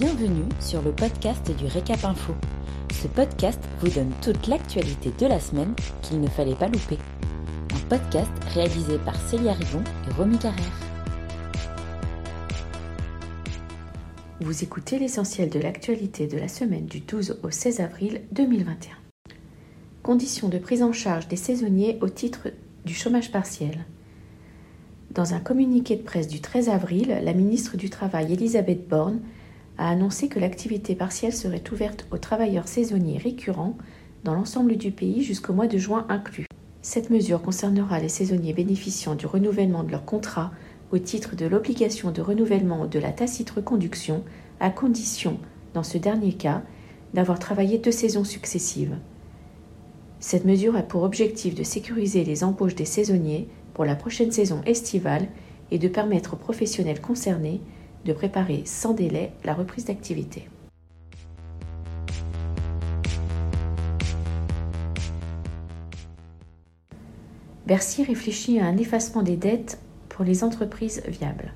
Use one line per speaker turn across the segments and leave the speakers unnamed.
Bienvenue sur le podcast du Récap Info. Ce podcast vous donne toute l'actualité de la semaine qu'il ne fallait pas louper. Un podcast réalisé par Célia Rivon et Romy Carrère. Vous écoutez l'essentiel de l'actualité de la semaine du 12 au 16 avril 2021. Conditions de prise en charge des saisonniers au titre du chômage partiel. Dans un communiqué de presse du 13 avril, la ministre du Travail Elisabeth Borne a annoncé que l'activité partielle serait ouverte aux travailleurs saisonniers récurrents dans l'ensemble du pays jusqu'au mois de juin inclus. Cette mesure concernera les saisonniers bénéficiant du renouvellement de leur contrat au titre de l'obligation de renouvellement de la tacite reconduction, à condition, dans ce dernier cas, d'avoir travaillé deux saisons successives. Cette mesure a pour objectif de sécuriser les embauches des saisonniers pour la prochaine saison estivale et de permettre aux professionnels concernés de préparer sans délai la reprise d'activité. Bercy réfléchit à un effacement des dettes pour les entreprises viables.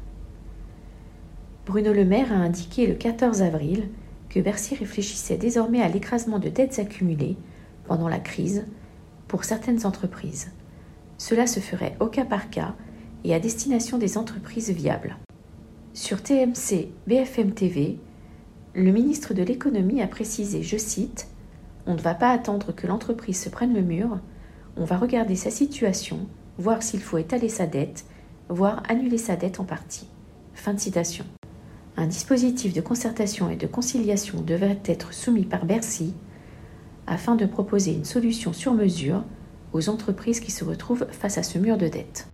Bruno Le Maire a indiqué le 14 avril que Bercy réfléchissait désormais à l'écrasement de dettes accumulées pendant la crise pour certaines entreprises. Cela se ferait au cas par cas et à destination des entreprises viables. Sur TMC BFM TV, le ministre de l'économie a précisé, je cite, On ne va pas attendre que l'entreprise se prenne le mur, on va regarder sa situation, voir s'il faut étaler sa dette, voire annuler sa dette en partie. Fin de citation. Un dispositif de concertation et de conciliation devrait être soumis par Bercy afin de proposer une solution sur mesure aux entreprises qui se retrouvent face à ce mur de dette.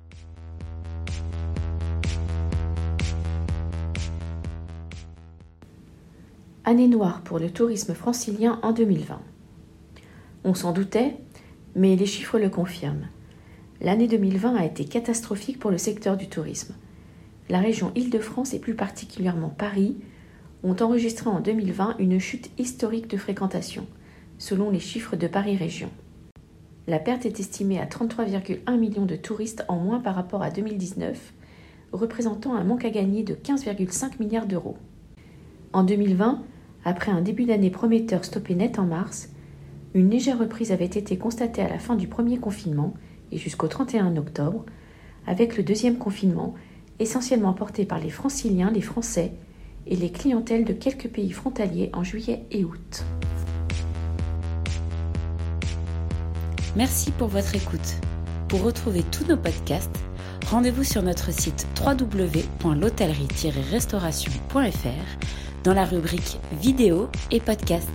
Année noire pour le tourisme francilien en 2020. On s'en doutait, mais les chiffres le confirment. L'année 2020 a été catastrophique pour le secteur du tourisme. La région Île-de-France et plus particulièrement Paris ont enregistré en 2020 une chute historique de fréquentation, selon les chiffres de Paris Région. La perte est estimée à 33,1 millions de touristes en moins par rapport à 2019, représentant un manque à gagner de 15,5 milliards d'euros. En 2020, après un début d'année prometteur stoppé net en mars, une légère reprise avait été constatée à la fin du premier confinement et jusqu'au 31 octobre, avec le deuxième confinement essentiellement porté par les franciliens, les Français et les clientèles de quelques pays frontaliers en juillet et août. Merci pour votre écoute. Pour retrouver tous nos podcasts, rendez-vous sur notre site www.l'hôtellerie-restauration.fr dans la rubrique vidéo et podcast.